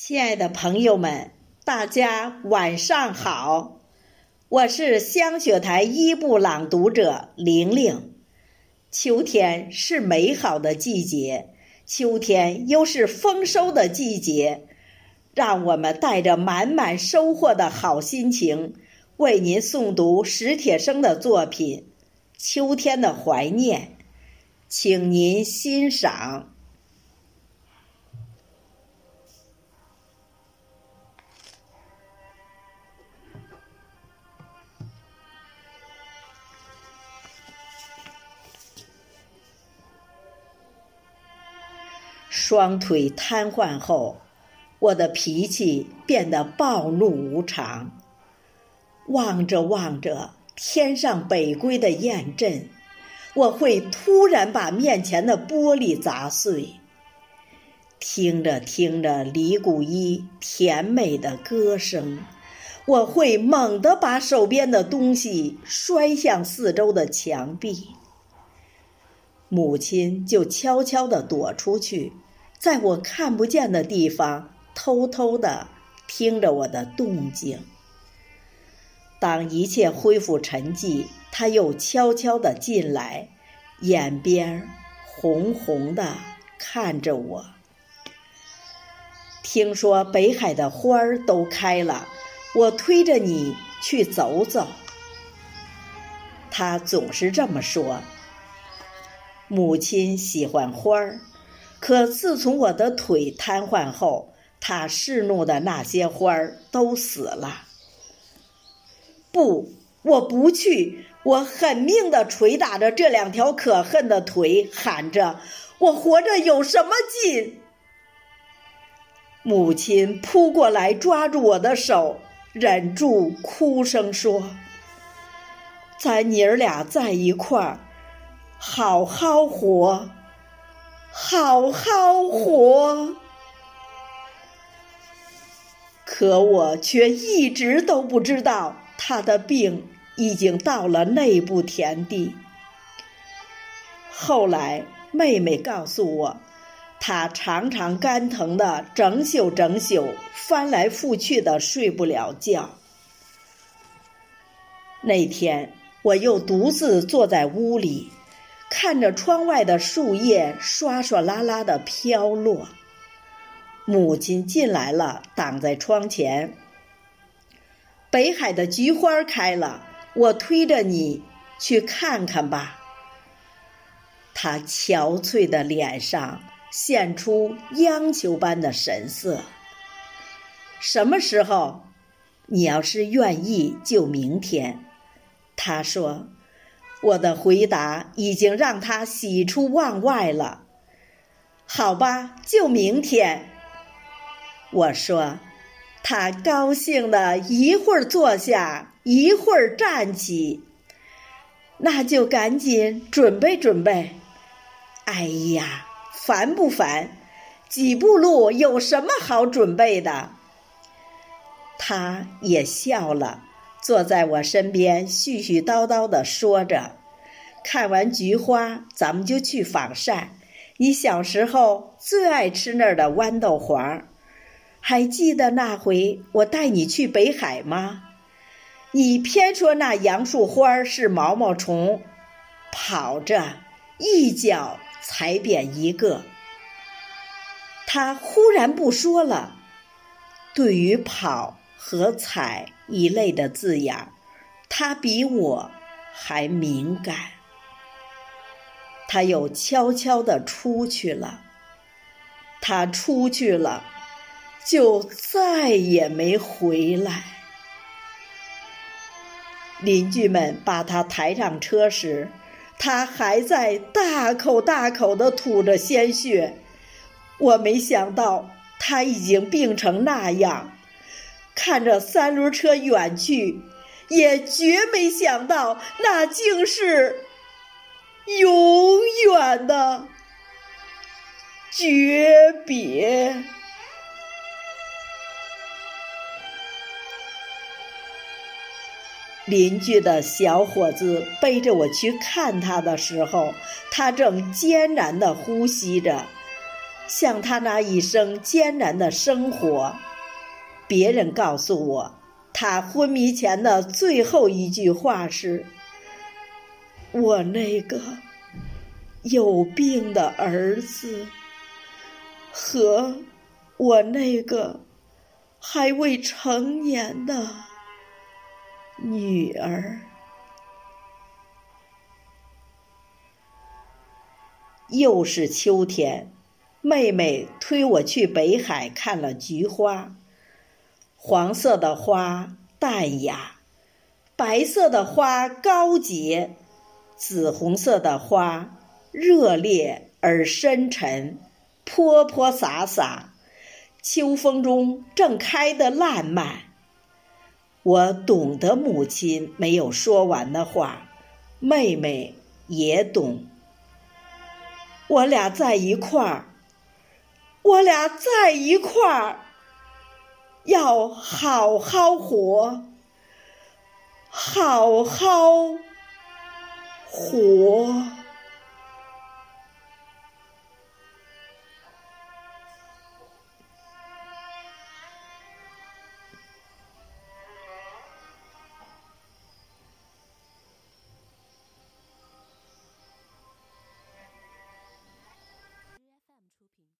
亲爱的朋友们，大家晚上好，我是香雪台一部朗读者玲玲。秋天是美好的季节，秋天又是丰收的季节，让我们带着满满收获的好心情，为您诵读史铁生的作品《秋天的怀念》，请您欣赏。双腿瘫痪后，我的脾气变得暴怒无常。望着望着天上北归的雁阵，我会突然把面前的玻璃砸碎。听着听着李谷一甜美的歌声，我会猛地把手边的东西摔向四周的墙壁。母亲就悄悄地躲出去，在我看不见的地方偷偷的听着我的动静。当一切恢复沉寂，他又悄悄的进来，眼边红红的看着我。听说北海的花儿都开了，我推着你去走走。他总是这么说。母亲喜欢花儿，可自从我的腿瘫痪后，她侍弄的那些花儿都死了。不，我不去！我狠命的捶打着这两条可恨的腿，喊着：“我活着有什么劲？”母亲扑过来抓住我的手，忍住哭声说：“咱娘儿俩在一块儿。”好好活，好好活。可我却一直都不知道他的病已经到了内部田地。后来妹妹告诉我，他常常肝疼的整宿整宿，翻来覆去的睡不了觉。那天我又独自坐在屋里。看着窗外的树叶刷刷啦啦的飘落，母亲进来了，挡在窗前。北海的菊花开了，我推着你去看看吧。他憔悴的脸上现出央求般的神色。什么时候？你要是愿意，就明天。他说。我的回答已经让他喜出望外了。好吧，就明天。我说，他高兴的一会儿坐下，一会儿站起。那就赶紧准备准备。哎呀，烦不烦？几步路有什么好准备的？他也笑了。坐在我身边，絮絮叨叨的说着：“看完菊花，咱们就去仿膳。你小时候最爱吃那儿的豌豆黄，还记得那回我带你去北海吗？你偏说那杨树花是毛毛虫，跑着一脚踩扁一个。他忽然不说了，对于跑。”和“踩”一类的字眼，他比我还敏感。他又悄悄地出去了。他出去了，就再也没回来。邻居们把他抬上车时，他还在大口大口地吐着鲜血。我没想到他已经病成那样。看着三轮车远去，也绝没想到那竟是永远的诀别。邻居的小伙子背着我去看他的时候，他正艰难的呼吸着。像他那一生艰难的生活。别人告诉我，他昏迷前的最后一句话是：“我那个有病的儿子和我那个还未成年的女儿。”又是秋天，妹妹推我去北海看了菊花。黄色的花淡雅，白色的花高洁，紫红色的花热烈而深沉，泼泼洒洒，秋风中正开得烂漫。我懂得母亲没有说完的话，妹妹也懂。我俩在一块儿，我俩在一块儿，要好好活，好好活。